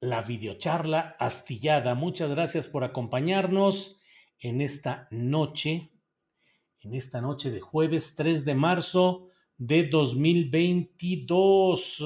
la videocharla astillada. Muchas gracias por acompañarnos en esta noche, en esta noche de jueves 3 de marzo de 2022.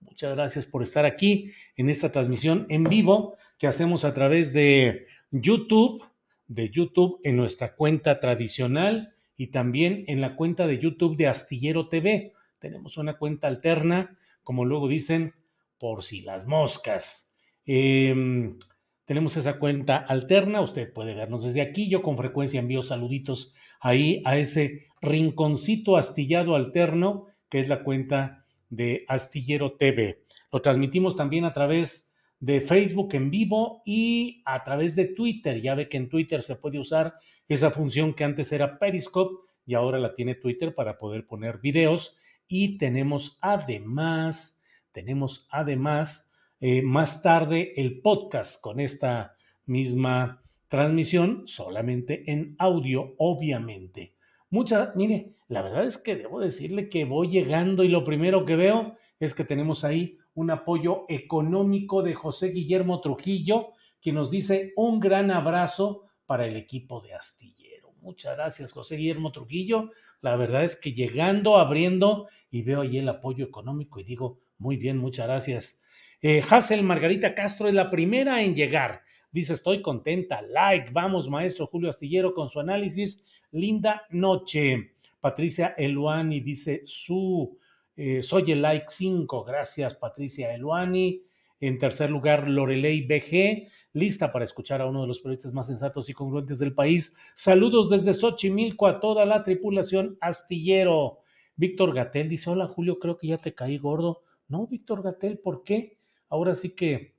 Muchas gracias por estar aquí en esta transmisión en vivo que hacemos a través de YouTube, de YouTube en nuestra cuenta tradicional y también en la cuenta de YouTube de Astillero TV. Tenemos una cuenta alterna, como luego dicen, por si las moscas. Em, tenemos esa cuenta alterna, usted puede vernos desde aquí, yo con frecuencia envío saluditos ahí a ese rinconcito astillado alterno que es la cuenta de Astillero TV. Lo transmitimos también a través de Facebook en vivo y a través de Twitter. Ya ve que en Twitter se puede usar esa función que antes era Periscope y ahora la tiene Twitter para poder poner videos. Y tenemos además tenemos además eh, más tarde el podcast con esta misma transmisión, solamente en audio, obviamente. Mucha, mire, la verdad es que debo decirle que voy llegando y lo primero que veo es que tenemos ahí un apoyo económico de José Guillermo Trujillo, que nos dice un gran abrazo para el equipo de Astillero. Muchas gracias, José Guillermo Trujillo. La verdad es que llegando, abriendo y veo ahí el apoyo económico y digo, muy bien, muchas gracias. Eh, Hazel Margarita Castro es la primera en llegar. Dice, estoy contenta. Like, vamos, maestro Julio Astillero, con su análisis. Linda noche. Patricia Eluani dice, su, eh, soy el like 5. Gracias, Patricia Eluani. En tercer lugar, Lorelei BG, lista para escuchar a uno de los periodistas más sensatos y congruentes del país. Saludos desde Xochimilco a toda la tripulación astillero. Víctor Gatel dice, hola Julio, creo que ya te caí gordo. No, Víctor Gatel, ¿por qué? Ahora sí que,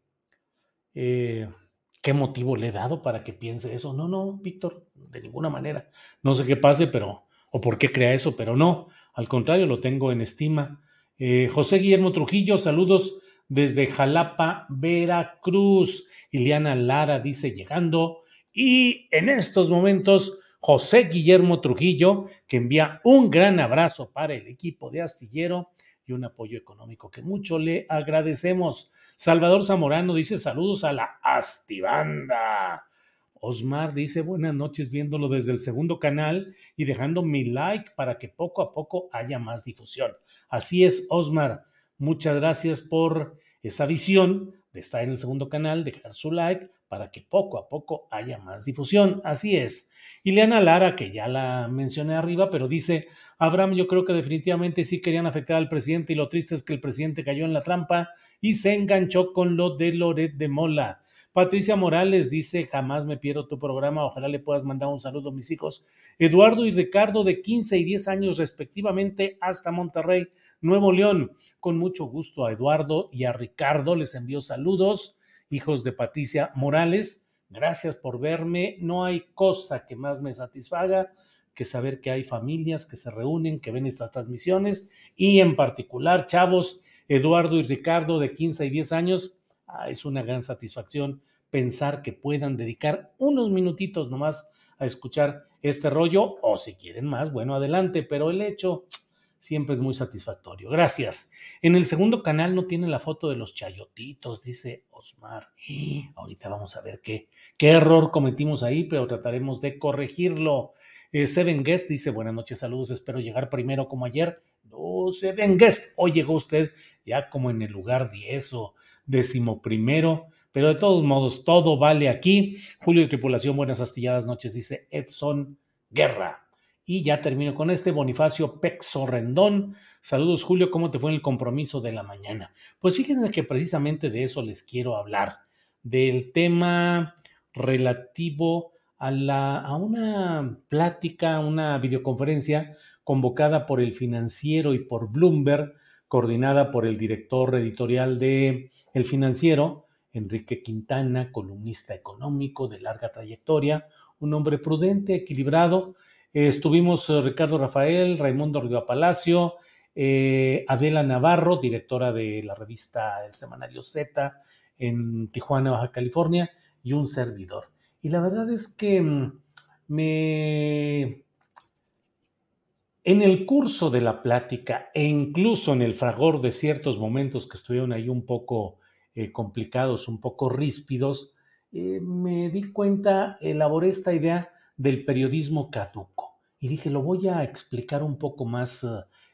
eh, ¿qué motivo le he dado para que piense eso? No, no, Víctor, de ninguna manera. No sé qué pase, pero, o por qué crea eso, pero no. Al contrario, lo tengo en estima. Eh, José Guillermo Trujillo, saludos desde Jalapa, Veracruz. Iliana Lara dice llegando. Y en estos momentos, José Guillermo Trujillo, que envía un gran abrazo para el equipo de Astillero y un apoyo económico que mucho le agradecemos. Salvador Zamorano dice saludos a la Astibanda. Osmar dice buenas noches viéndolo desde el segundo canal y dejando mi like para que poco a poco haya más difusión. Así es, Osmar. Muchas gracias por esa visión de estar en el segundo canal, dejar su like para que poco a poco haya más difusión. Así es. Ileana Lara, que ya la mencioné arriba, pero dice, Abraham, yo creo que definitivamente sí querían afectar al presidente y lo triste es que el presidente cayó en la trampa y se enganchó con lo de Loret de Mola. Patricia Morales dice, jamás me pierdo tu programa, ojalá le puedas mandar un saludo a mis hijos. Eduardo y Ricardo de 15 y 10 años respectivamente hasta Monterrey, Nuevo León. Con mucho gusto a Eduardo y a Ricardo les envío saludos, hijos de Patricia Morales. Gracias por verme. No hay cosa que más me satisfaga que saber que hay familias que se reúnen, que ven estas transmisiones y en particular, chavos, Eduardo y Ricardo de 15 y 10 años, ah, es una gran satisfacción pensar que puedan dedicar unos minutitos nomás a escuchar este rollo, o si quieren más, bueno, adelante, pero el hecho siempre es muy satisfactorio. Gracias. En el segundo canal no tiene la foto de los chayotitos, dice Osmar. ahorita vamos a ver qué, qué error cometimos ahí, pero trataremos de corregirlo. Eh, Seven Guest dice, buenas noches, saludos, espero llegar primero como ayer. No, Seven Guest, hoy llegó usted ya como en el lugar 10 o décimo primero, pero de todos modos, todo vale aquí. Julio de Tripulación, buenas astilladas noches, dice Edson Guerra. Y ya termino con este, Bonifacio Pexo Rendón. Saludos, Julio, ¿cómo te fue en el compromiso de la mañana? Pues fíjense que precisamente de eso les quiero hablar, del tema relativo a, la, a una plática, una videoconferencia convocada por el financiero y por Bloomberg, coordinada por el director editorial de El Financiero, Enrique Quintana, columnista económico de larga trayectoria, un hombre prudente, equilibrado, estuvimos eh, Ricardo Rafael, Raimundo Riva Palacio, eh, Adela Navarro, directora de la revista El Semanario Z en Tijuana, Baja California, y un servidor. Y la verdad es que mm, me... En el curso de la plática e incluso en el fragor de ciertos momentos que estuvieron ahí un poco eh, complicados, un poco ríspidos, me di cuenta, elaboré esta idea del periodismo caduco. Y dije, lo voy a explicar un poco más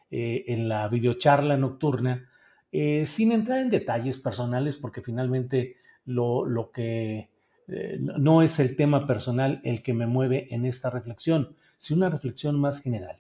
eh, en la videocharla nocturna, eh, sin entrar en detalles personales, porque finalmente lo, lo que eh, no es el tema personal el que me mueve en esta reflexión, sino una reflexión más general.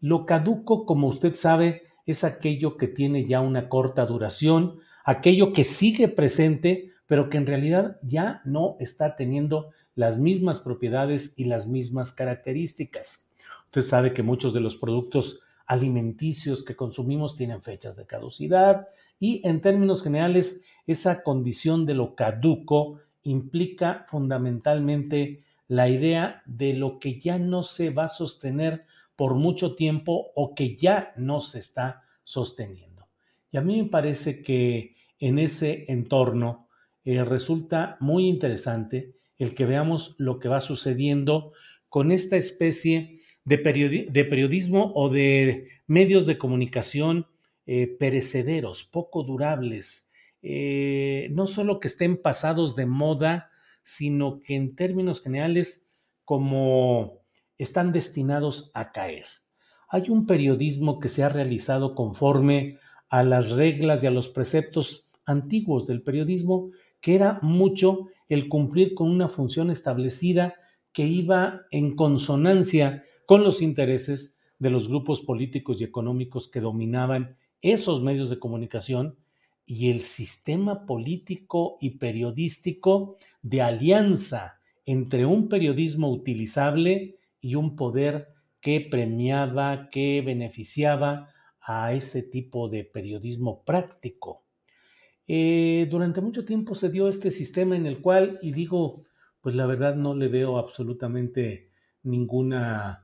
Lo caduco, como usted sabe, es aquello que tiene ya una corta duración, aquello que sigue presente, pero que en realidad ya no está teniendo las mismas propiedades y las mismas características. Usted sabe que muchos de los productos alimenticios que consumimos tienen fechas de caducidad y en términos generales esa condición de lo caduco implica fundamentalmente la idea de lo que ya no se va a sostener por mucho tiempo o que ya no se está sosteniendo. Y a mí me parece que en ese entorno eh, resulta muy interesante el que veamos lo que va sucediendo con esta especie de, periodismo o de medios de comunicación eh, perecederos, poco durables, eh, no solo que estén pasados de moda, sino que en términos generales como están destinados a caer. Hay un periodismo que se ha realizado conforme a las reglas y a los preceptos antiguos del periodismo, que era mucho el cumplir con una función establecida que iba en consonancia con los intereses de los grupos políticos y económicos que dominaban esos medios de comunicación y el sistema político y periodístico de alianza entre un periodismo utilizable y un poder que premiaba, que beneficiaba a ese tipo de periodismo práctico. Eh, durante mucho tiempo se dio este sistema en el cual, y digo, pues la verdad no le veo absolutamente ninguna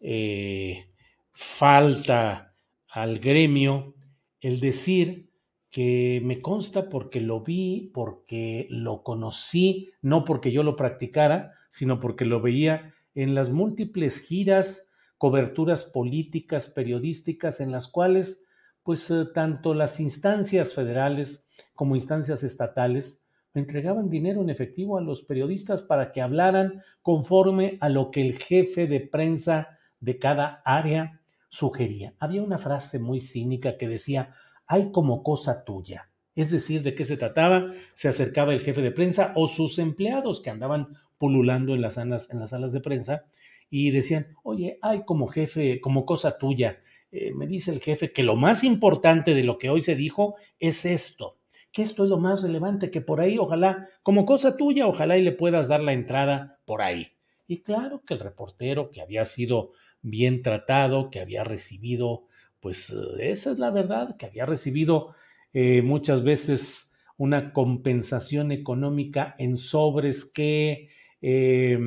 eh, falta al gremio el decir que me consta porque lo vi, porque lo conocí, no porque yo lo practicara, sino porque lo veía en las múltiples giras, coberturas políticas, periodísticas, en las cuales pues eh, tanto las instancias federales como instancias estatales entregaban dinero en efectivo a los periodistas para que hablaran conforme a lo que el jefe de prensa de cada área sugería. Había una frase muy cínica que decía, hay como cosa tuya. Es decir, ¿de qué se trataba? Se acercaba el jefe de prensa o sus empleados que andaban pululando en las salas, en las salas de prensa y decían, oye, hay como jefe, como cosa tuya. Eh, me dice el jefe que lo más importante de lo que hoy se dijo es esto que esto es lo más relevante, que por ahí, ojalá, como cosa tuya, ojalá y le puedas dar la entrada por ahí. Y claro que el reportero que había sido bien tratado, que había recibido, pues eh, esa es la verdad, que había recibido eh, muchas veces una compensación económica en sobres que eh,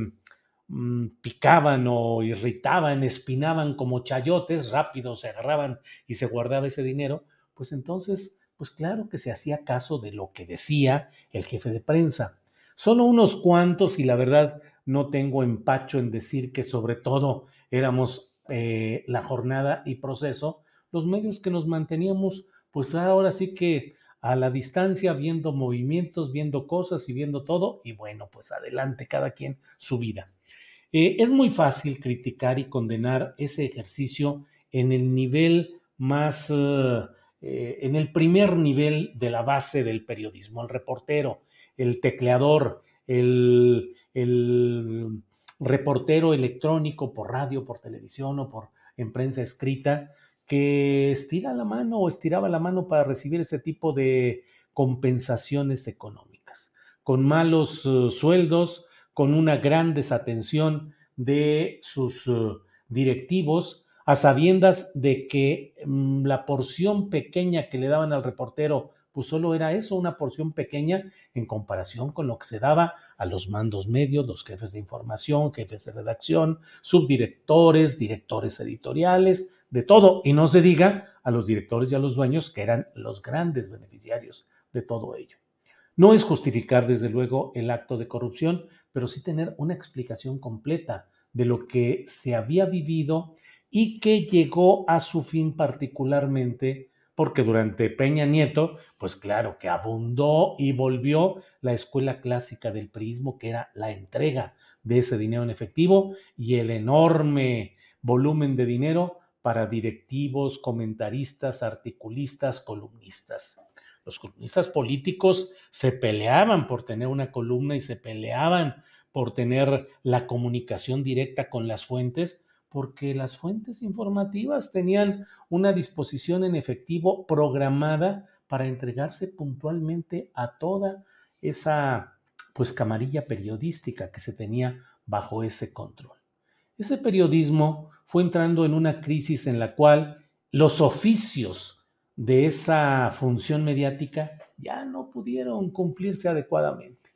mm, picaban o irritaban, espinaban como chayotes, rápido se agarraban y se guardaba ese dinero, pues entonces pues claro que se hacía caso de lo que decía el jefe de prensa. Solo unos cuantos y la verdad no tengo empacho en decir que sobre todo éramos eh, la jornada y proceso, los medios que nos manteníamos, pues ahora sí que a la distancia, viendo movimientos, viendo cosas y viendo todo, y bueno, pues adelante, cada quien su vida. Eh, es muy fácil criticar y condenar ese ejercicio en el nivel más, eh, en el primer nivel de la base del periodismo, el reportero, el tecleador, el reportero electrónico por radio, por televisión o por en prensa escrita, que estira la mano o estiraba la mano para recibir ese tipo de compensaciones económicas, con malos sueldos, con una gran desatención de sus uh, directivos, a sabiendas de que mm, la porción pequeña que le daban al reportero, pues solo era eso, una porción pequeña en comparación con lo que se daba a los mandos medios, los jefes de información, jefes de redacción, subdirectores, directores editoriales, de todo, y no se diga a los directores y a los dueños que eran los grandes beneficiarios de todo ello. No es justificar, desde luego, el acto de corrupción, pero sí tener una explicación completa de lo que se había vivido y que llegó a su fin particularmente porque durante Peña Nieto, pues claro que abundó y volvió la escuela clásica del prismo, que era la entrega de ese dinero en efectivo y el enorme volumen de dinero para directivos, comentaristas, articulistas, columnistas. Los columnistas políticos se peleaban por tener una columna y se peleaban por tener la comunicación directa con las fuentes, porque las fuentes informativas tenían una disposición en efectivo programada para entregarse puntualmente a toda esa pues camarilla periodística que se tenía bajo ese control. Ese periodismo fue entrando en una crisis en la cual los oficios de esa función mediática ya no pudieron cumplirse adecuadamente.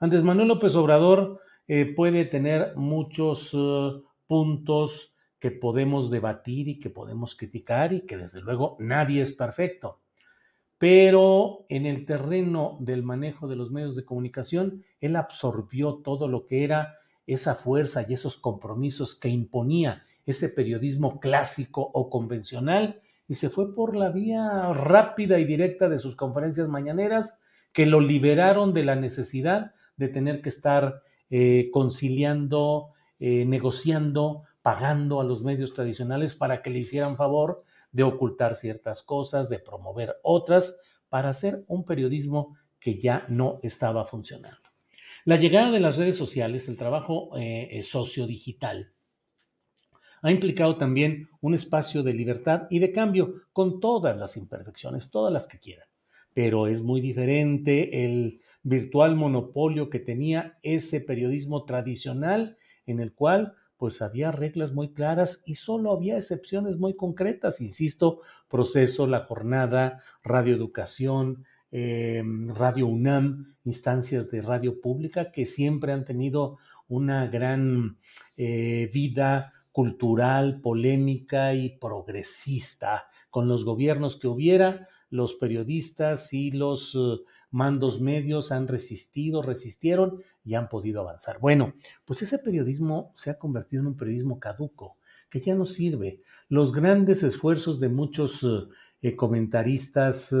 Antes Manuel López Obrador eh, puede tener muchos eh, puntos que podemos debatir y que podemos criticar y que desde luego nadie es perfecto. Pero en el terreno del manejo de los medios de comunicación, él absorbió todo lo que era esa fuerza y esos compromisos que imponía ese periodismo clásico o convencional y se fue por la vía rápida y directa de sus conferencias mañaneras que lo liberaron de la necesidad de tener que estar eh, conciliando, eh, negociando, pagando a los medios tradicionales para que le hicieran favor de ocultar ciertas cosas, de promover otras, para hacer un periodismo que ya no estaba funcionando. La llegada de las redes sociales, el trabajo eh, sociodigital, ha implicado también un espacio de libertad y de cambio con todas las imperfecciones, todas las que quieran. Pero es muy diferente el virtual monopolio que tenía ese periodismo tradicional en el cual pues había reglas muy claras y solo había excepciones muy concretas, insisto, proceso, la jornada, radioeducación, eh, Radio UNAM, instancias de radio pública que siempre han tenido una gran eh, vida cultural, polémica y progresista. Con los gobiernos que hubiera, los periodistas y los eh, mandos medios han resistido, resistieron y han podido avanzar. Bueno, pues ese periodismo se ha convertido en un periodismo caduco, que ya no sirve. Los grandes esfuerzos de muchos eh, eh, comentaristas,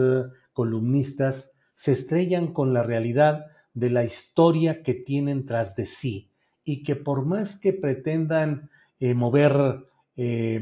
columnistas, se estrellan con la realidad de la historia que tienen tras de sí y que por más que pretendan eh, mover eh...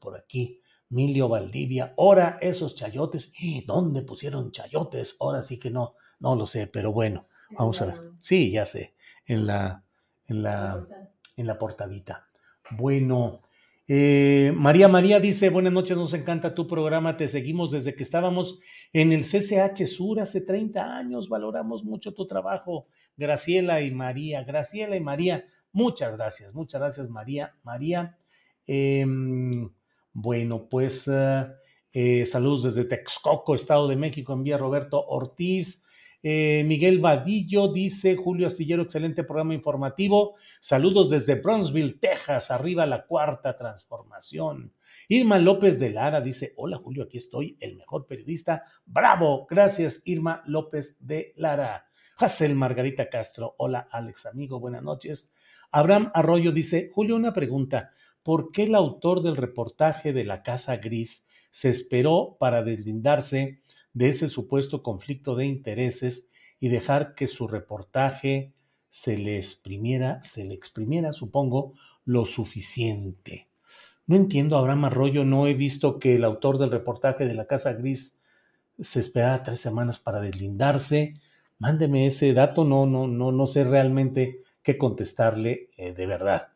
Por aquí. Milio Valdivia, ahora esos chayotes. ¿Dónde pusieron chayotes? Ahora sí que no, no lo sé, pero bueno, vamos a ver. Sí, ya sé, en la, en la, en la portadita. Bueno, eh, María María dice, buenas noches, nos encanta tu programa, te seguimos desde que estábamos en el CCH Sur hace 30 años, valoramos mucho tu trabajo. Graciela y María, Graciela y María, muchas gracias, muchas gracias María, María. Em, bueno, pues eh, eh, saludos desde Texcoco, Estado de México, envía Roberto Ortiz. Eh, Miguel Vadillo dice, Julio Astillero, excelente programa informativo. Saludos desde Brownsville, Texas, arriba la cuarta transformación. Irma López de Lara dice, hola Julio, aquí estoy, el mejor periodista. Bravo, gracias Irma López de Lara. Hazel Margarita Castro, hola Alex, amigo, buenas noches. Abraham Arroyo dice, Julio, una pregunta por qué el autor del reportaje de la Casa Gris se esperó para deslindarse de ese supuesto conflicto de intereses y dejar que su reportaje se le exprimiera, se le exprimiera, supongo, lo suficiente. No entiendo, Abraham Arroyo, no he visto que el autor del reportaje de la Casa Gris se esperara tres semanas para deslindarse. Mándeme ese dato, no, no, no, no sé realmente qué contestarle eh, de verdad.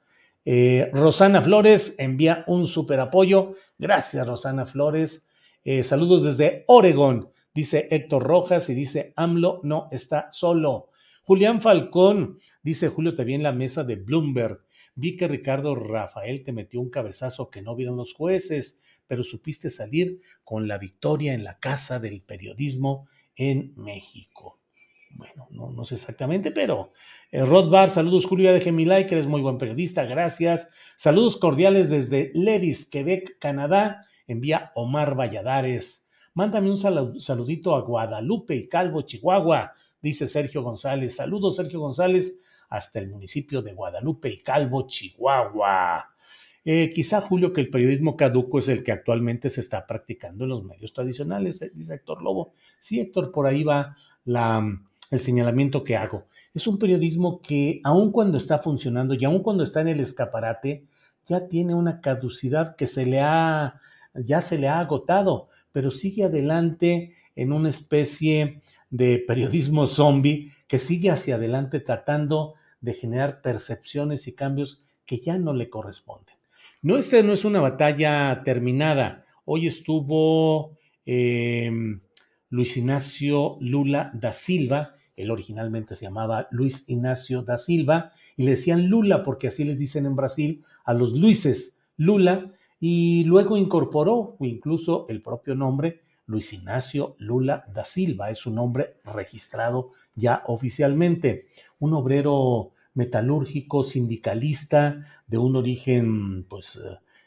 Eh, Rosana Flores envía un super apoyo. Gracias, Rosana Flores. Eh, saludos desde Oregón, dice Héctor Rojas y dice AMLO no está solo. Julián Falcón, dice Julio, te vi en la mesa de Bloomberg. Vi que Ricardo Rafael te metió un cabezazo que no vieron los jueces, pero supiste salir con la victoria en la casa del periodismo en México bueno, no, no sé exactamente, pero eh, Rod Bar, saludos Julio, de mi like, eres muy buen periodista, gracias. Saludos cordiales desde Levis, Quebec, Canadá, envía Omar Valladares. Mándame un saludito a Guadalupe y Calvo, Chihuahua, dice Sergio González. Saludos, Sergio González, hasta el municipio de Guadalupe y Calvo, Chihuahua. Eh, quizá, Julio, que el periodismo caduco es el que actualmente se está practicando en los medios tradicionales, eh, dice Héctor Lobo. Sí, Héctor, por ahí va la, el señalamiento que hago. Es un periodismo que, aun cuando está funcionando y aun cuando está en el escaparate, ya tiene una caducidad que se le ha, ya se le ha agotado, pero sigue adelante en una especie de periodismo zombie que sigue hacia adelante tratando de generar percepciones y cambios que ya no le corresponden. No, esta no es una batalla terminada. Hoy estuvo eh, Luis Ignacio Lula da Silva, él originalmente se llamaba Luis Ignacio da Silva y le decían Lula porque así les dicen en Brasil a los Luises Lula y luego incorporó incluso el propio nombre Luis Ignacio Lula da Silva, es su nombre registrado ya oficialmente, un obrero metalúrgico, sindicalista, de un origen pues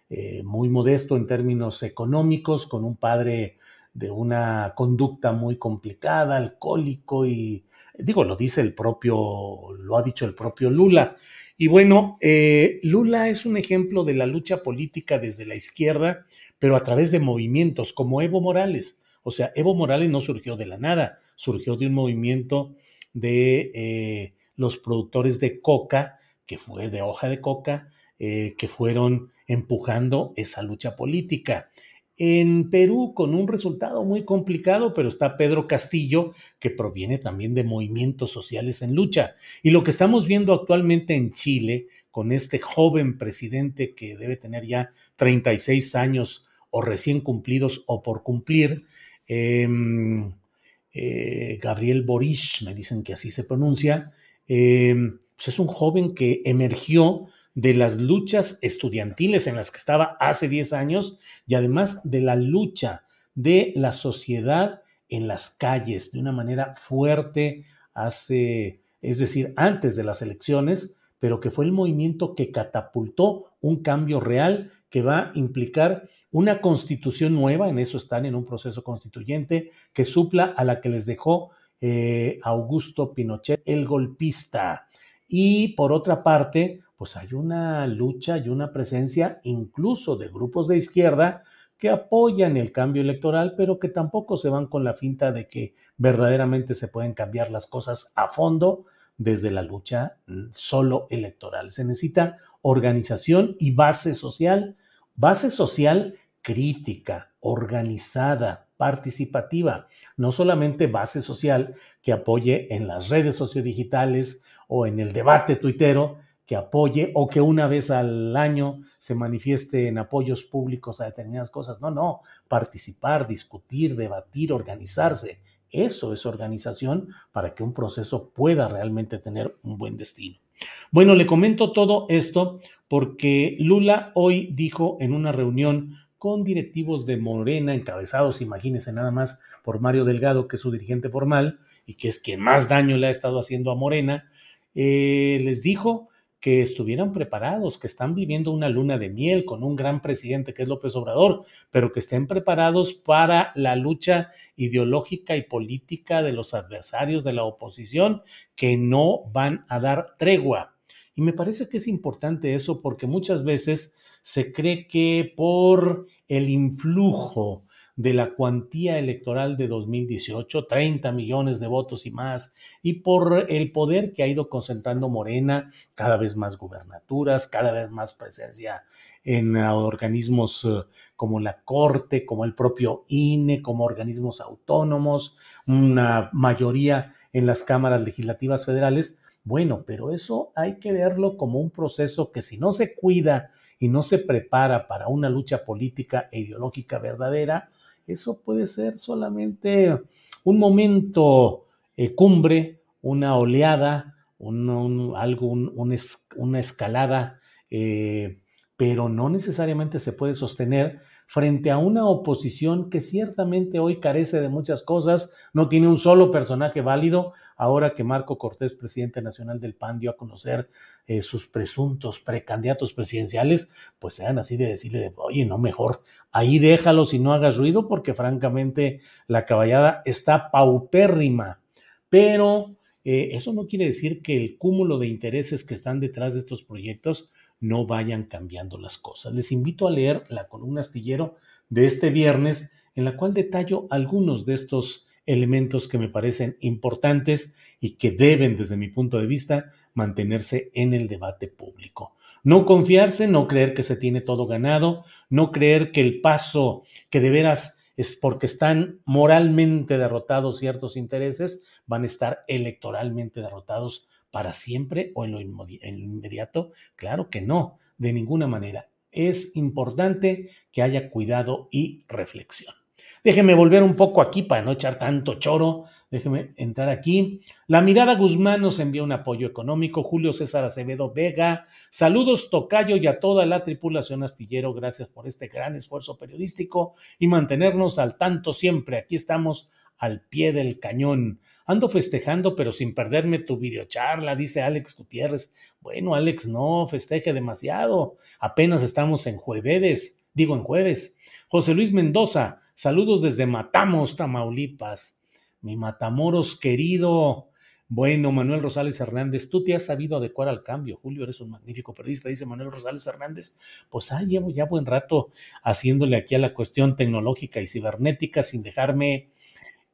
eh, muy modesto en términos económicos, con un padre de una conducta muy complicada, alcohólico y digo, lo dice el propio, lo ha dicho el propio Lula. Y bueno, eh, Lula es un ejemplo de la lucha política desde la izquierda, pero a través de movimientos como Evo Morales. O sea, Evo Morales no surgió de la nada, surgió de un movimiento de eh, los productores de coca, que fue de hoja de coca, eh, que fueron empujando esa lucha política en Perú con un resultado muy complicado, pero está Pedro Castillo, que proviene también de movimientos sociales en lucha. Y lo que estamos viendo actualmente en Chile, con este joven presidente que debe tener ya 36 años o recién cumplidos o por cumplir, em, eh, Gabriel Boric, me dicen que así se pronuncia, em, pues es un joven que emergió de las luchas estudiantiles en las que estaba hace 10 años y además de la lucha de la sociedad en las calles de una manera fuerte hace, es decir, antes de las elecciones, pero que fue el movimiento que catapultó un cambio real que va a implicar una constitución nueva, en eso están en un proceso constituyente, que supla a la que les dejó eh, Augusto Pinochet, el golpista. Y por otra parte, pues hay una lucha y una presencia incluso de grupos de izquierda que apoyan el cambio electoral, pero que tampoco se van con la finta de que verdaderamente se pueden cambiar las cosas a fondo desde la lucha mm, solo electoral. Se necesita organización y base social, base social crítica, organizada, participativa, no solamente base social que apoye en las redes sociodigitales o en el debate tuitero, que apoye o que una vez al año se manifieste en apoyos públicos a determinadas cosas. No, no, participar, discutir, debatir, organizarse. Eso es organización para que un proceso pueda realmente tener un buen destino. Bueno, le comento todo esto porque Lula hoy dijo en una reunión con directivos de Morena, encabezados, imagínense nada más, por Mario Delgado, que es su dirigente formal y que es quien más daño le ha estado haciendo a Morena, eh, les dijo que estuvieran preparados, que están viviendo una luna de miel con un gran presidente que es López Obrador, pero que estén preparados para la lucha ideológica y política de los adversarios de la oposición, que no van a dar tregua. Y me parece que es importante eso porque muchas veces se cree que por el influjo de la cuantía electoral de 2018, 30 millones de votos y más, y por el poder que ha ido concentrando Morena, cada vez más gubernaturas, cada vez más presencia en organismos eh, como la Corte, como el propio INE, como organismos autónomos, una mayoría en las cámaras legislativas federales. Bueno, pero eso hay que verlo como un proceso que si no se cuida y no se prepara para una lucha política e ideológica verdadera, eso puede ser solamente un momento eh, cumbre, una oleada, algo, una escalada, eh, pero no necesariamente se puede sostener frente a una oposición que ciertamente hoy carece de muchas cosas, no tiene un solo personaje válido, ahora que Marco Cortés, presidente nacional del PAN, dio a conocer eh, sus presuntos precandidatos presidenciales, pues sean así de decirle, oye, no, mejor ahí déjalos y no hagas ruido, porque francamente la caballada está paupérrima. Pero eh, eso no quiere decir que el cúmulo de intereses que están detrás de estos proyectos no vayan cambiando las cosas. Les invito a leer la columna astillero de este viernes, en la cual detallo algunos de estos elementos que me parecen importantes y que deben, desde mi punto de vista, mantenerse en el debate público. No confiarse, no creer que se tiene todo ganado, no creer que el paso que de veras es porque están moralmente derrotados ciertos intereses, van a estar electoralmente derrotados para siempre o en lo, inmediato? Claro que no, de ninguna manera. Es importante que haya cuidado y reflexión. Déjeme volver un poco aquí para no echar tanto choro. Déjeme entrar aquí. La Mirada Guzmán nos envía un apoyo económico. Julio César Acevedo Vega. Saludos, Tocayo, y a toda la tripulación astillero. Gracias por este gran esfuerzo periodístico y mantenernos al tanto siempre. Aquí estamos al pie del cañón. Ando festejando, pero sin perderme tu videocharla, dice Alex Gutiérrez. Bueno, Alex, no festeje demasiado. Apenas estamos en jueves, digo en jueves. José Luis Mendoza, saludos desde Matamos, Tamaulipas. Mi Matamoros querido. Bueno, Manuel Rosales Hernández, tú te has sabido adecuar al cambio. Julio, eres un magnífico periodista, dice Manuel Rosales Hernández. Pues ah, llevo ya buen rato haciéndole aquí a la cuestión tecnológica y cibernética sin dejarme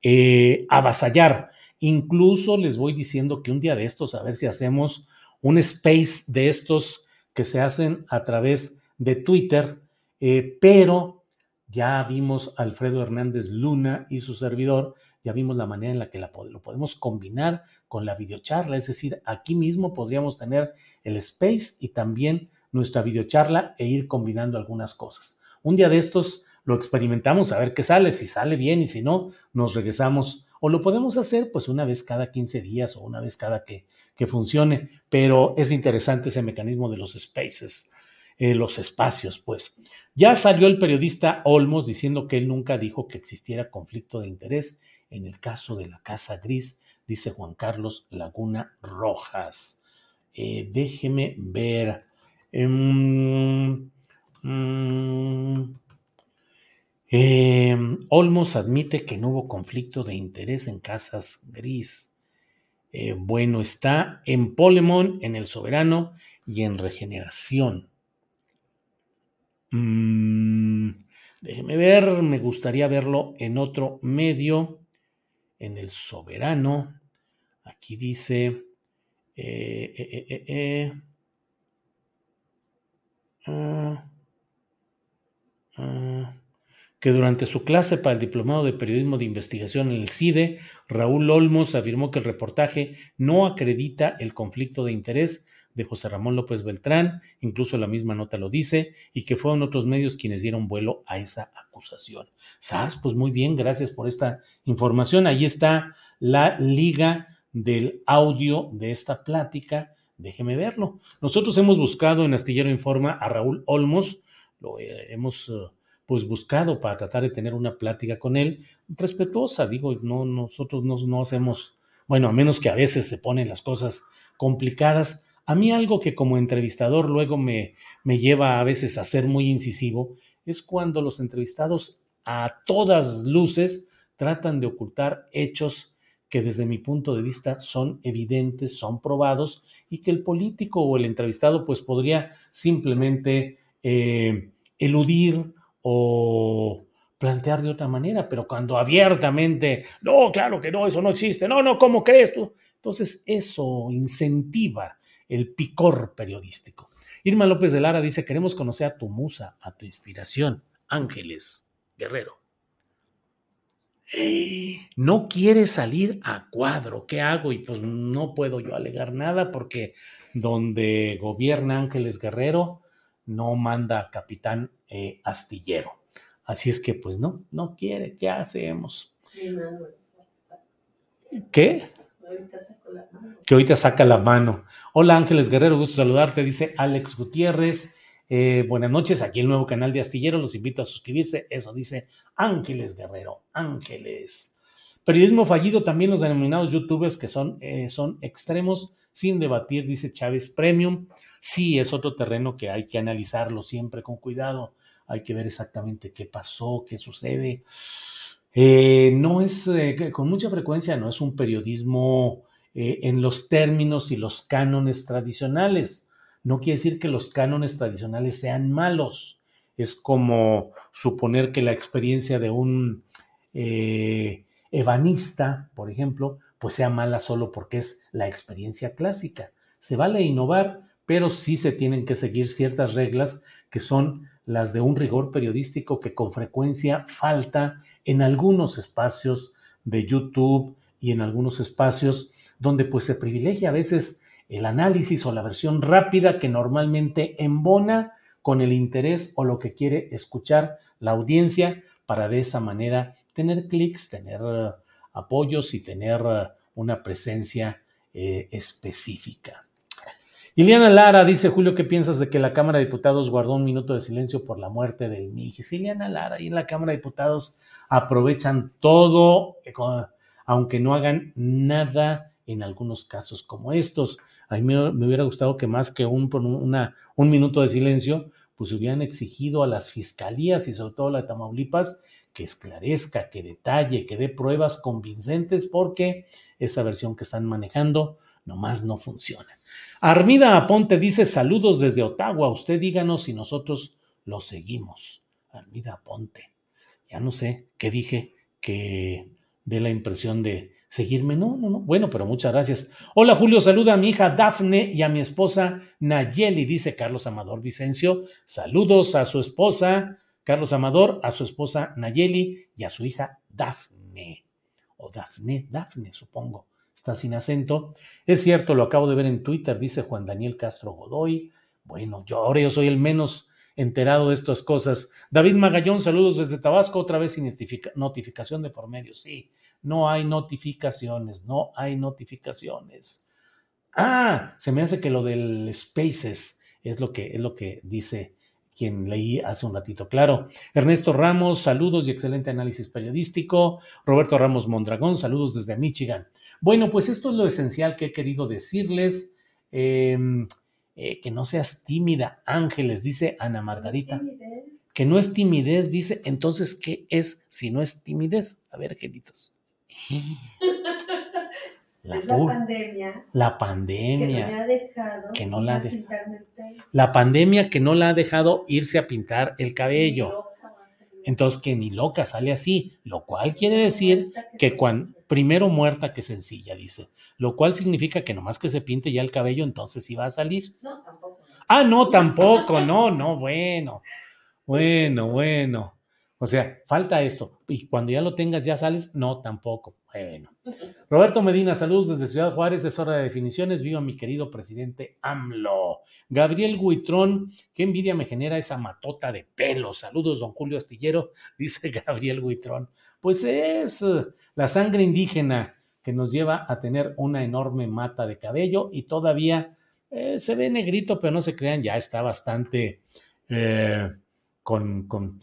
eh, avasallar. Incluso les voy diciendo que un día de estos, a ver si hacemos un space de estos que se hacen a través de Twitter, eh, pero ya vimos a Alfredo Hernández Luna y su servidor, ya vimos la manera en la que lo podemos combinar con la videocharla, es decir, aquí mismo podríamos tener el space y también nuestra videocharla e ir combinando algunas cosas. Un día de estos lo experimentamos a ver qué sale, si sale bien y si no, nos regresamos. O lo podemos hacer pues una vez cada 15 días o una vez cada que, que funcione, pero es interesante ese mecanismo de los spaces, eh, los espacios, pues. Ya salió el periodista Olmos diciendo que él nunca dijo que existiera conflicto de interés en el caso de la Casa Gris, dice Juan Carlos Laguna Rojas. Eh, déjeme ver. Em, mm, eh, Olmos admite que no hubo conflicto de interés en Casas Gris. Eh, bueno, está en Polemon, en El Soberano y en Regeneración. Mm, Déjeme ver, me gustaría verlo en otro medio, en el Soberano. Aquí dice... Eh, eh, eh, ah, ah, que durante su clase para el Diplomado de Periodismo de Investigación en el CIDE, Raúl Olmos afirmó que el reportaje no acredita el conflicto de interés de José Ramón López Beltrán, incluso la misma nota lo dice, y que fueron otros medios quienes dieron vuelo a esa acusación. ¿Sabes? Pues muy bien, gracias por esta información. Ahí está la liga del audio de esta plática. Déjeme verlo. Nosotros hemos buscado en Astillero Informa a Raúl Olmos, lo eh, hemos... Uh, pues buscado para tratar de tener una plática con él respetuosa. Digo, no, nosotros no, no hacemos, bueno, a menos que a veces se ponen las cosas complicadas. A mí algo que como entrevistador luego me, me lleva a veces a ser muy incisivo es cuando los entrevistados a todas luces tratan de ocultar hechos que desde mi punto de vista son evidentes, son probados y que el político o el entrevistado pues podría simplemente eh, eludir o plantear de otra manera, pero cuando abiertamente, no, claro que no, eso no existe, no, no, ¿cómo crees tú? Entonces eso incentiva el picor periodístico. Irma López de Lara dice, queremos conocer a tu musa, a tu inspiración, Ángeles Guerrero. No quiere salir a cuadro, ¿qué hago? Y pues no puedo yo alegar nada porque donde gobierna Ángeles Guerrero, no manda capitán eh, astillero. Así es que pues no, no quiere, ¿qué hacemos? ¿Qué? Que ahorita saca la mano. Hola Ángeles Guerrero, gusto saludarte, dice Alex Gutiérrez. Eh, buenas noches, aquí el nuevo canal de Astillero, los invito a suscribirse. Eso dice Ángeles Guerrero, Ángeles. Periodismo fallido, también los denominados youtubers que son, eh, son extremos sin debatir, dice Chávez Premium. Sí, es otro terreno que hay que analizarlo siempre con cuidado. Hay que ver exactamente qué pasó, qué sucede. Eh, no es, eh, con mucha frecuencia, no es un periodismo eh, en los términos y los cánones tradicionales. No quiere decir que los cánones tradicionales sean malos. Es como suponer que la experiencia de un ebanista, por ejemplo, pues sea mala solo porque es la experiencia clásica. Se vale innovar, pero sí se tienen que seguir ciertas reglas que son las de un rigor periodístico que con frecuencia falta en algunos espacios de YouTube y en algunos espacios donde pues se privilegia a veces el análisis o la versión rápida que normalmente embona con el interés o lo que quiere escuchar la audiencia para de esa manera tener clics, tener apoyos y tener uh, una presencia eh, específica. Iliana Lara dice, Julio, ¿qué piensas de que la Cámara de Diputados guardó un minuto de silencio por la muerte del Mijis? Iliana Lara, y en la Cámara de Diputados aprovechan todo, eh, aunque no hagan nada en algunos casos como estos. A mí me, hubiera gustado que más que un, una, un minuto de silencio, pues hubieran exigido a las fiscalías y sobre todo la de Tamaulipas que esclarezca, que detalle, que dé pruebas convincentes, porque esa versión que están manejando nomás no funciona. Armida Aponte dice saludos desde Ottawa, usted díganos si nosotros lo seguimos. Armida Aponte, ya no sé qué dije que dé la impresión de seguirme. No, no, no. Bueno, pero muchas gracias. Hola Julio, saluda a mi hija Dafne y a mi esposa Nayeli, dice Carlos Amador Vicencio. Saludos a su esposa Carlos Amador, a su esposa Nayeli y a su hija Dafne. O Dafne, Dafne, supongo. Está sin acento. Es cierto, lo acabo de ver en Twitter, dice Juan Daniel Castro Godoy. Bueno, yo ahora yo soy el menos enterado de estas cosas. David Magallón, saludos desde Tabasco, otra vez sin notificación de por medio. Sí, no hay notificaciones, no hay notificaciones. Ah, se me hace que lo del Spaces es lo que, es lo que dice quien leí hace un ratito. Claro, Ernesto Ramos, saludos y excelente análisis periodístico. Roberto Ramos Mondragón, saludos desde Michigan. Bueno, pues esto es lo esencial que he querido decirles. Em, eh, que no seas tímida, Ángeles, dice Ana Margarita. que no es timidez, dice. Entonces, ¿qué es si no es timidez? A ver, queridos. La, la pandemia. La pandemia. Que no, ha dejado que no la ha dejado. La pandemia que no la ha dejado irse a pintar el cabello. Entonces, que ni loca sale así, lo cual quiere decir que cuando, primero muerta que sencilla, dice, lo cual significa que nomás que se pinte ya el cabello, entonces sí va a salir. No, tampoco. Ah, no, tampoco, no, no, bueno, bueno, bueno. O sea, falta esto. Y cuando ya lo tengas, ya sales. No, tampoco. Bueno. Roberto Medina, saludos desde Ciudad Juárez. Es hora de definiciones. Viva mi querido presidente AMLO. Gabriel Guitrón, qué envidia me genera esa matota de pelo. Saludos, don Julio Astillero, dice Gabriel Guitrón. Pues es eh, la sangre indígena que nos lleva a tener una enorme mata de cabello y todavía eh, se ve negrito, pero no se crean, ya está bastante eh, con, con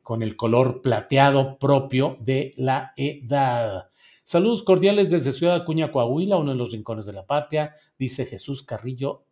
con el color plateado propio de la edad. Saludos cordiales desde Ciudad Acuña, Coahuila, uno de los rincones de la patria, dice Jesús Carrillo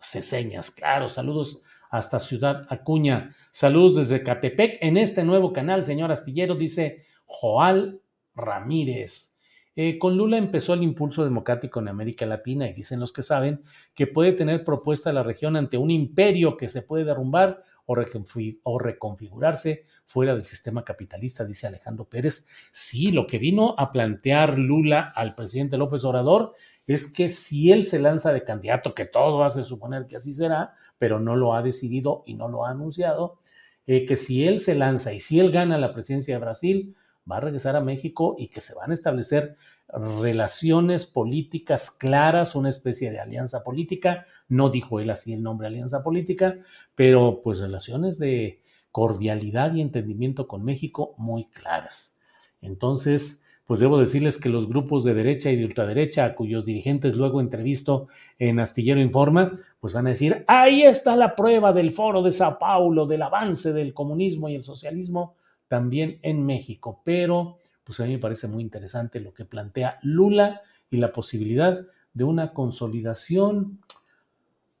Ceseñas. Claro, saludos hasta Ciudad Acuña. Saludos desde Catepec en este nuevo canal, señor Astillero, dice Joal Ramírez. Eh, con Lula empezó el impulso democrático en América Latina y dicen los que saben que puede tener propuesta la región ante un imperio que se puede derrumbar o, reconfigurarse fuera del sistema capitalista, dice Alejandro Pérez. Sí, lo que vino a plantear Lula al presidente López Obrador es que si él se lanza de candidato, que todo hace suponer que así será, pero no lo ha decidido y no lo ha anunciado, eh, que si él se lanza y si él gana la presidencia de Brasil, va a regresar a México y que se van a establecer relaciones políticas claras, una especie de alianza política. No dijo él así el nombre alianza política, pero pues relaciones de cordialidad y entendimiento con México muy claras. Entonces, pues debo decirles que los grupos de derecha y de ultraderecha, a cuyos dirigentes luego entrevisto en Astillero Informa, pues van a decir, ahí está la prueba del foro de Sao Paulo, del avance del comunismo y el socialismo también en México. Pero, pues a mí me parece muy interesante lo que plantea Lula y la posibilidad de una consolidación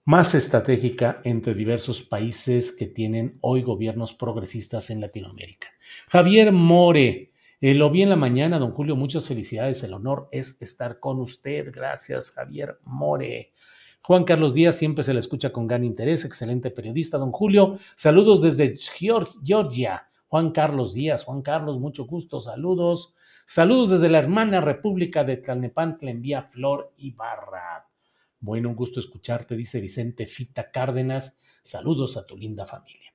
más estratégica entre diversos países que tienen hoy gobiernos progresistas en Latinoamérica. Javier More, eh, lo vi en la mañana, don Julio, muchas felicidades, el honor es estar con usted. Gracias, Javier More. Juan Carlos Díaz siempre se le escucha con gran interés, excelente periodista, don Julio. Saludos desde Georgia. Juan Carlos Díaz. Juan Carlos, mucho gusto, saludos. Saludos desde la hermana República de Tlalnepantla, envía Flor Ibarra. Bueno, un gusto escucharte, dice Vicente Fita Cárdenas. Saludos a tu linda familia.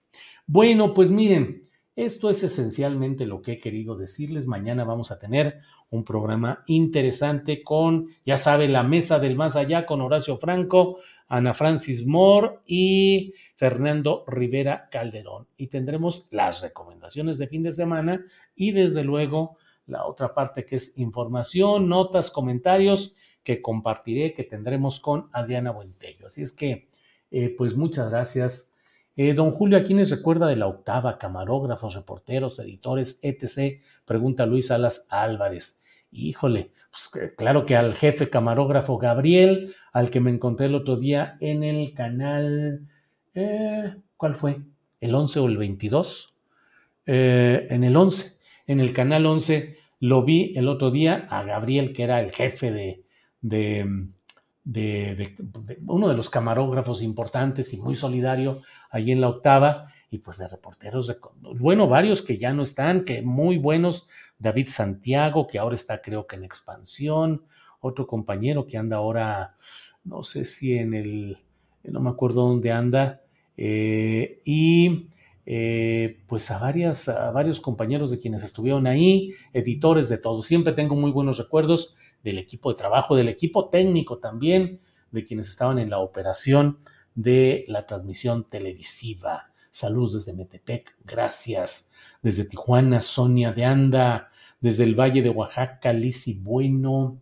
Bueno, pues miren, esto es esencialmente lo que he querido decirles. Mañana vamos a tener un programa interesante con, ya sabe, la mesa del más allá con Horacio Franco, Ana Francis Moore y Fernando Rivera Calderón. Y tendremos las recomendaciones de fin de semana y desde luego la otra parte que es información, notas, comentarios que compartiré, que tendremos con Adriana Buentello. Así es que, eh, pues muchas gracias. Eh, don Julio, ¿a quiénes recuerda de la octava? Camarógrafos, reporteros, editores, etc. Pregunta Luis Alas Álvarez. Híjole, pues claro que al jefe camarógrafo Gabriel, al que me encontré el otro día en el canal, eh, ¿cuál fue? ¿El 11 o el 22? Eh, en el 11, en el canal 11 lo vi el otro día a Gabriel, que era el jefe de, de, de, uno de los camarógrafos importantes y muy solidario ahí en la octava, y pues de reporteros, bueno, varios que ya no están, que muy buenos, David Santiago, que ahora está creo que en expansión, otro compañero que anda ahora, no sé si en el, no me acuerdo dónde anda, eh, y eh, pues a, varias, a varios compañeros de quienes estuvieron ahí, editores de todo. Siempre tengo muy buenos recuerdos del equipo de trabajo, del equipo técnico también, de quienes estaban en la operación de la transmisión televisiva. Saludos desde Metepec, gracias. Desde Tijuana, Sonia de Anda, desde el Valle de Oaxaca, Lisi Bueno.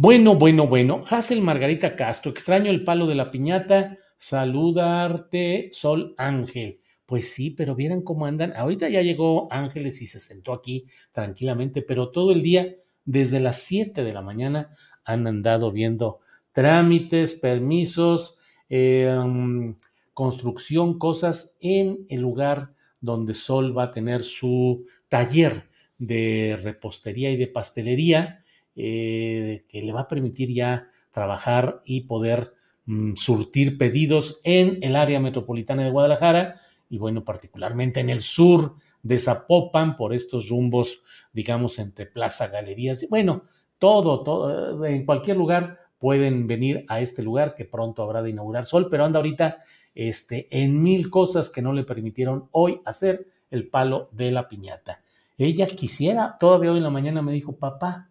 Bueno, bueno, bueno. Hazel Margarita Castro, extraño el palo de la piñata. Saludarte, Sol Ángel. Pues sí, pero vieran cómo andan. Ahorita ya llegó Ángeles y se sentó aquí tranquilamente, pero todo el día, desde las 7 de la mañana, han andado viendo trámites, permisos, em, construcción, cosas en el lugar donde Sol va a tener su taller de repostería y de pastelería eh, que le va a permitir ya trabajar y poder mm, surtir pedidos en el área metropolitana de Guadalajara y bueno, particularmente en el sur de Zapopan por estos rumbos, digamos, entre Plaza Galerías. Bueno, todo, todo, en cualquier lugar pueden venir a este lugar que pronto habrá de inaugurar Sol, pero anda ahorita este, en mil cosas que no le permitieron hoy hacer el palo de la piñata. Ella quisiera, todavía hoy en la mañana me dijo, papá,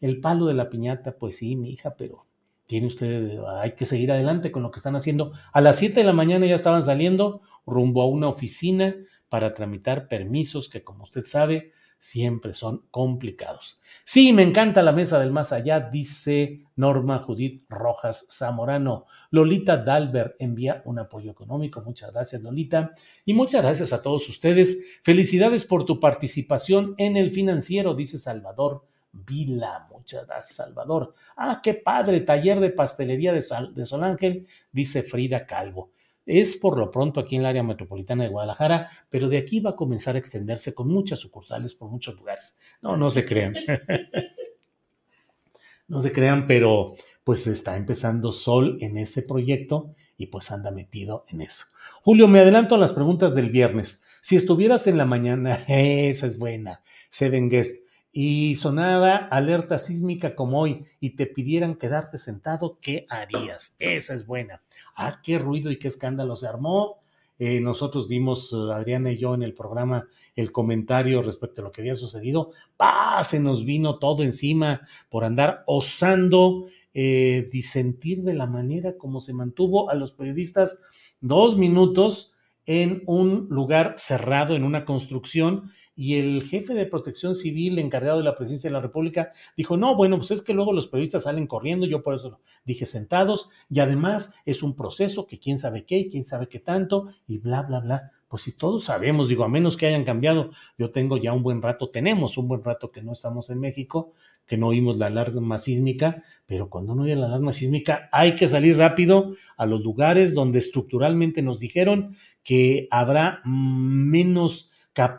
el palo de la piñata, pues sí, mi hija, pero tiene usted, hay que seguir adelante con lo que están haciendo. A las 7 de la mañana ya estaban saliendo rumbo a una oficina para tramitar permisos que, como usted sabe, siempre son complicados. Sí, me encanta la mesa del más allá, dice Norma Judith Rojas Zamorano. Lolita Dalbert envía un apoyo económico. Muchas gracias, Lolita. Y muchas gracias a todos ustedes. Felicidades por tu participación en el financiero, dice Salvador Vila. Muchas gracias, Salvador. Ah, qué padre, taller de pastelería de, de Sol Ángel, dice Frida Calvo. Es por lo pronto aquí en el área metropolitana de Guadalajara, pero de aquí va a comenzar a extenderse con muchas sucursales por muchos lugares. No, no se crean. no se crean, pero pues está empezando Sol en ese proyecto y pues anda metido en eso. Julio, me adelanto a las preguntas del viernes. Si estuvieras en la mañana, esa es buena, Seven Guest, y sonada alerta sísmica como hoy y te pidieran quedarte sentado, ¿qué harías? Esa es buena. Ah, qué ruido y qué escándalo se armó. Eh, nosotros dimos, Adriana y yo, en el programa el comentario respecto a lo que había sucedido. ¡Pah! Se nos vino todo encima por andar osando eh, disentir de la manera como se mantuvo a los periodistas dos minutos en un lugar cerrado, en una construcción, y el jefe de protección civil encargado de la presidencia de la República dijo, no, bueno, pues es que luego los periodistas salen corriendo, yo por eso dije sentados, y además es un proceso que quién sabe qué, quién sabe qué tanto, y bla, bla, bla. Pues si todos sabemos, digo, a menos que hayan cambiado, yo tengo ya un buen rato, tenemos un buen rato que no estamos en México, que no oímos la alarma sísmica, pero cuando no oye la alarma sísmica hay que salir rápido a los lugares donde estructuralmente nos dijeron que habrá menos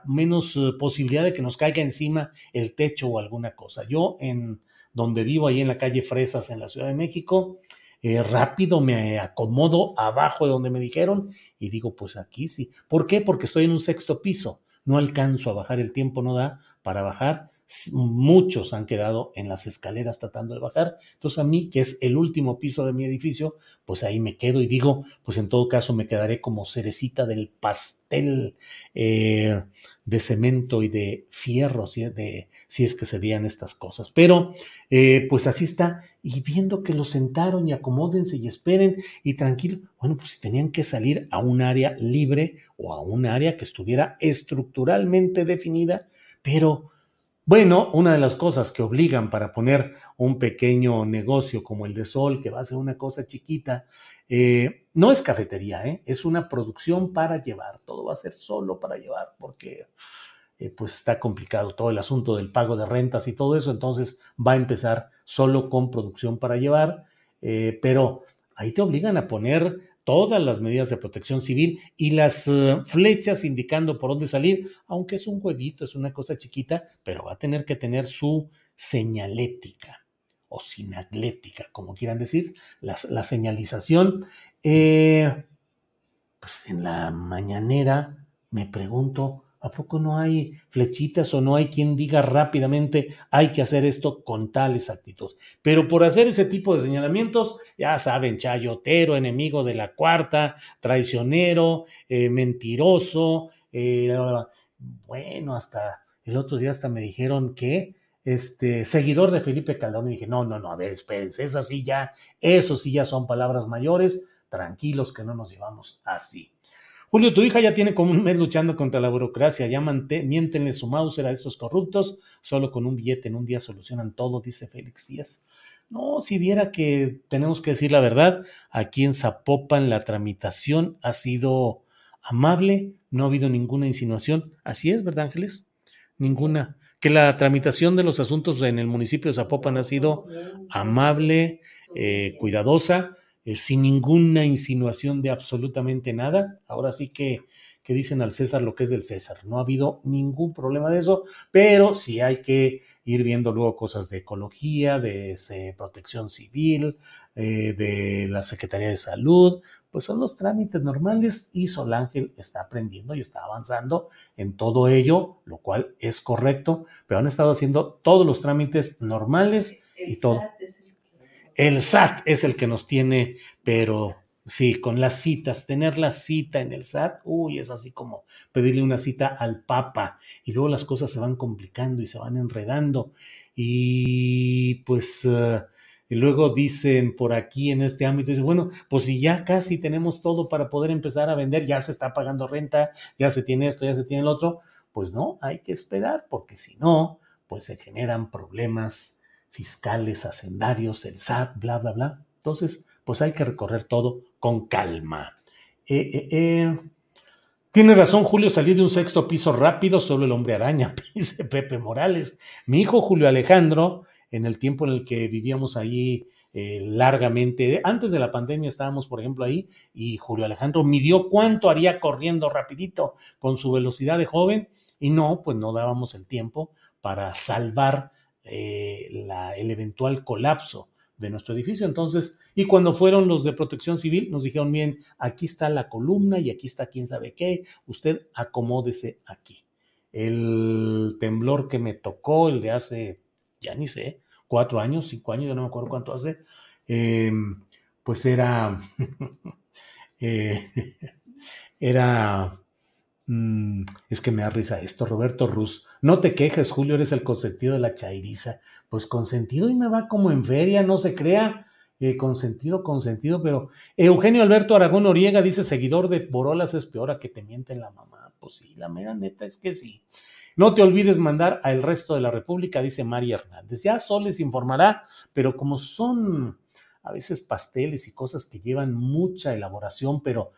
menos eh, posibilidad de que nos caiga encima el techo o alguna cosa. Yo en donde vivo, ahí en la calle Fresas, en la Ciudad de México, eh, rápido me acomodo abajo de donde me dijeron y digo, pues aquí sí. ¿Por qué? Porque estoy en un sexto piso. No alcanzo a bajar, el tiempo no da para bajar muchos han quedado en las escaleras tratando de bajar. Entonces a mí, que es el último piso de mi edificio, pues ahí me quedo y digo, pues en todo caso me quedaré como cerecita del pastel eh, de cemento y de fierro, si, de, si es que se estas cosas. Pero eh, pues así está. Y viendo que lo sentaron y acomódense y esperen y tranquilo, bueno, pues si tenían que salir a un área libre o a un área que estuviera estructuralmente definida, pero bueno, una de las cosas que obligan para poner un pequeño negocio como el de Sol, que va a ser una cosa chiquita, eh, no es cafetería, ¿eh? es una producción para llevar. Todo va a ser solo para llevar porque eh, pues está complicado todo el asunto del pago de rentas y todo eso. Entonces va a empezar solo con producción para llevar, pero ahí te obligan a poner todas las medidas de protección civil y las eh, flechas indicando por dónde salir, aunque es un huevito, es una cosa chiquita, pero va a tener que tener su señalética o sinaglética, como quieran decir, la, señalización. Eh, pues en la mañanera me pregunto, ¿A poco no hay flechitas o no hay quien diga rápidamente hay que hacer esto con tal exactitud? Pero por hacer ese tipo de señalamientos, ya saben, chayotero, enemigo de la cuarta, traicionero, eh, mentiroso, eh, bueno, hasta el otro día hasta me dijeron que este seguidor de Felipe Calderón y dije, no, no, no, a ver, espérense, esas sí ya, eso sí ya son palabras mayores, tranquilos que no nos llevamos así. Julio, tu hija ya tiene como un mes luchando contra la burocracia. Ya miéntenle su Mauser a estos corruptos. Solo con un billete en un día solucionan todo, dice Félix Díaz. No, si viera que tenemos que decir la verdad, aquí en Zapopan la tramitación ha sido amable, no ha habido ninguna insinuación. Así es, ¿verdad, Ángeles? Ninguna. Que la tramitación de los asuntos en el municipio de Zapopan ha sido amable, eh, cuidadosa eh, sin ninguna insinuación de absolutamente nada. Ahora sí que, que dicen al César lo que es del César. No ha habido ningún problema de eso, pero sí hay que ir viendo luego cosas de ecología, de protección civil, eh, de la Secretaría de Salud, pues son los trámites normales y Sol Ángel está aprendiendo y está avanzando en todo ello, lo cual es correcto, pero han estado haciendo todos los trámites normales y todo. El SAT es el que nos tiene, pero sí, con las citas, tener la cita en el SAT, uy, es así como pedirle una cita al Papa. Y luego las cosas se van complicando y se van enredando. Y pues... Eh, y luego dicen por aquí en este ámbito, dice, bueno, pues si ya casi tenemos todo para poder empezar a vender, ya se está pagando renta, ya se tiene esto, ya se tiene el otro, pues no, hay que esperar, porque si no, pues se generan problemas fiscales, hacendarios, el SAT, bla, bla, bla. Entonces, pues hay que recorrer todo con calma. Eh, eh, eh. Tiene razón, Julio, salir de un sexto piso rápido, solo el hombre araña, dice Pepe Morales. Mi hijo Julio Alejandro en el tiempo en el que vivíamos ahí largamente. Antes de la pandemia estábamos, por ejemplo, ahí y Julio Alejandro midió cuánto haría corriendo rapidito con su velocidad de joven y no, pues no dábamos el tiempo para salvar eh, el eventual colapso de nuestro edificio. Entonces, y cuando fueron los de protección civil, nos dijeron, bien, aquí está la columna y aquí está quién sabe qué, usted acomódese aquí. El temblor que me tocó, el de hace ya ni sé, cuatro años, cinco años, yo no me acuerdo cuánto hace, eh, pues era, eh, era, mm, es que me da risa esto, Roberto Ruz, no te quejes, Julio, eres el consentido de la chairiza, pues consentido y me va como en feria, no se crea, eh, consentido, consentido, pero Eugenio Alberto Aragón Noriega dice, seguidor de Borolas es peor a que te mienten la mamá, pues sí, la mera neta es que sí. No te olvides mandar al resto de la República, dice María Hernández. Ya Sol les informará, pero como son a veces pasteles y cosas que llevan mucha elaboración, pero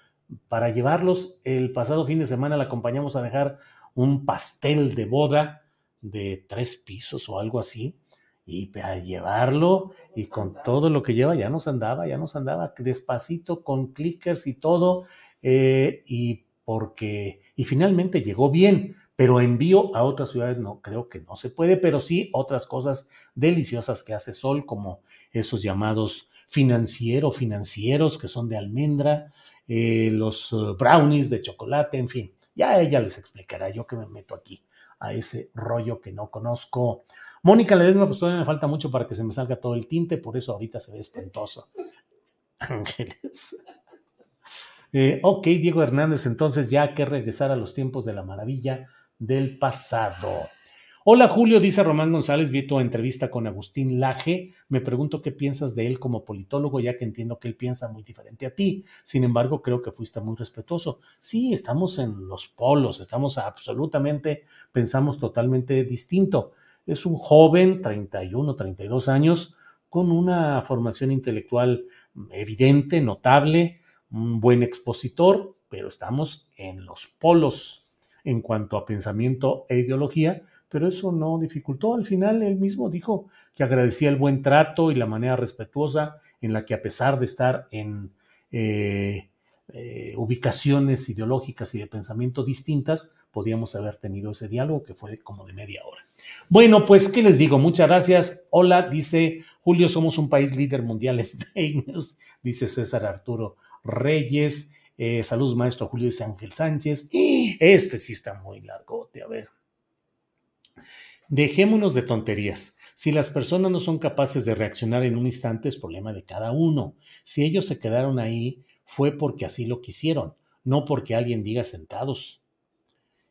para llevarlos, el pasado fin de semana la acompañamos a dejar un pastel de boda de tres pisos o algo así. Y para llevarlo y con todo lo que lleva, ya nos andaba, ya nos andaba despacito con clickers y todo. Eh, y porque, y finalmente llegó bien, pero envío a otras ciudades no, creo que no se puede, pero sí otras cosas deliciosas que hace Sol, como esos llamados financiero, financieros que son de almendra, eh, los eh, brownies de chocolate, en fin, ya ella les explicará, yo que me meto aquí a ese rollo que no conozco. Mónica Ledesma, pues todavía me falta mucho para que se me salga todo el tinte, por eso ahorita se ve espantoso. Ángeles. Eh, ok, Diego Hernández, entonces ya que regresar a los tiempos de la maravilla, del pasado. Hola Julio, dice Román González, vi tu entrevista con Agustín Laje. Me pregunto qué piensas de él como politólogo, ya que entiendo que él piensa muy diferente a ti. Sin embargo, creo que fuiste muy respetuoso. Sí, estamos en los polos, estamos absolutamente, pensamos totalmente distinto. Es un joven, 31, 32 años, con una formación intelectual evidente, notable, un buen expositor, pero estamos en los polos en cuanto a pensamiento e ideología, pero eso no dificultó. Al final él mismo dijo que agradecía el buen trato y la manera respetuosa en la que a pesar de estar en eh, eh, ubicaciones ideológicas y de pensamiento distintas, podíamos haber tenido ese diálogo que fue como de media hora. Bueno, pues, ¿qué les digo? Muchas gracias. Hola, dice Julio, somos un país líder mundial en fake dice César Arturo Reyes. Eh, saludos, maestro Julio, dice Ángel Sánchez. Este sí está muy largote, a ver. Dejémonos de tonterías. Si las personas no son capaces de reaccionar en un instante, es problema de cada uno. Si ellos se quedaron ahí, fue porque así lo quisieron, no porque alguien diga sentados.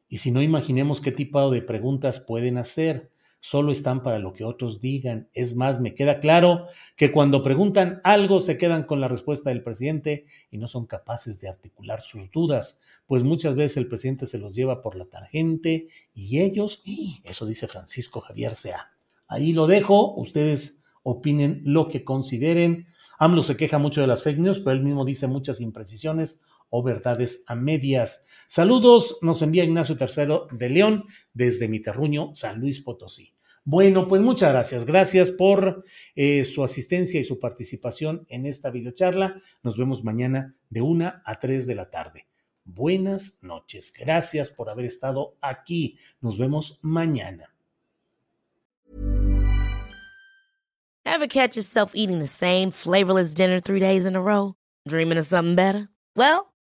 Y si no, imaginemos qué tipo de preguntas pueden hacer solo están para lo que otros digan. Es más, me queda claro que cuando preguntan algo se quedan con la respuesta del presidente y no son capaces de articular sus dudas, pues muchas veces el presidente se los lleva por la tangente y ellos, eso dice Francisco Javier Sea. Ahí lo dejo, ustedes opinen lo que consideren. AMLO se queja mucho de las fake news, pero él mismo dice muchas imprecisiones o verdades a medias. Saludos, nos envía Ignacio III de León desde mi terruño, San Luis Potosí. Bueno, pues muchas gracias. Gracias por eh, su asistencia y su participación en esta videocharla. Nos vemos mañana de una a tres de la tarde. buenas noches. Gracias por haber estado aquí. Nos vemos mañana. Ever catch yourself eating the same flavorless dinner three days in a row? Dreaming of something better? Well,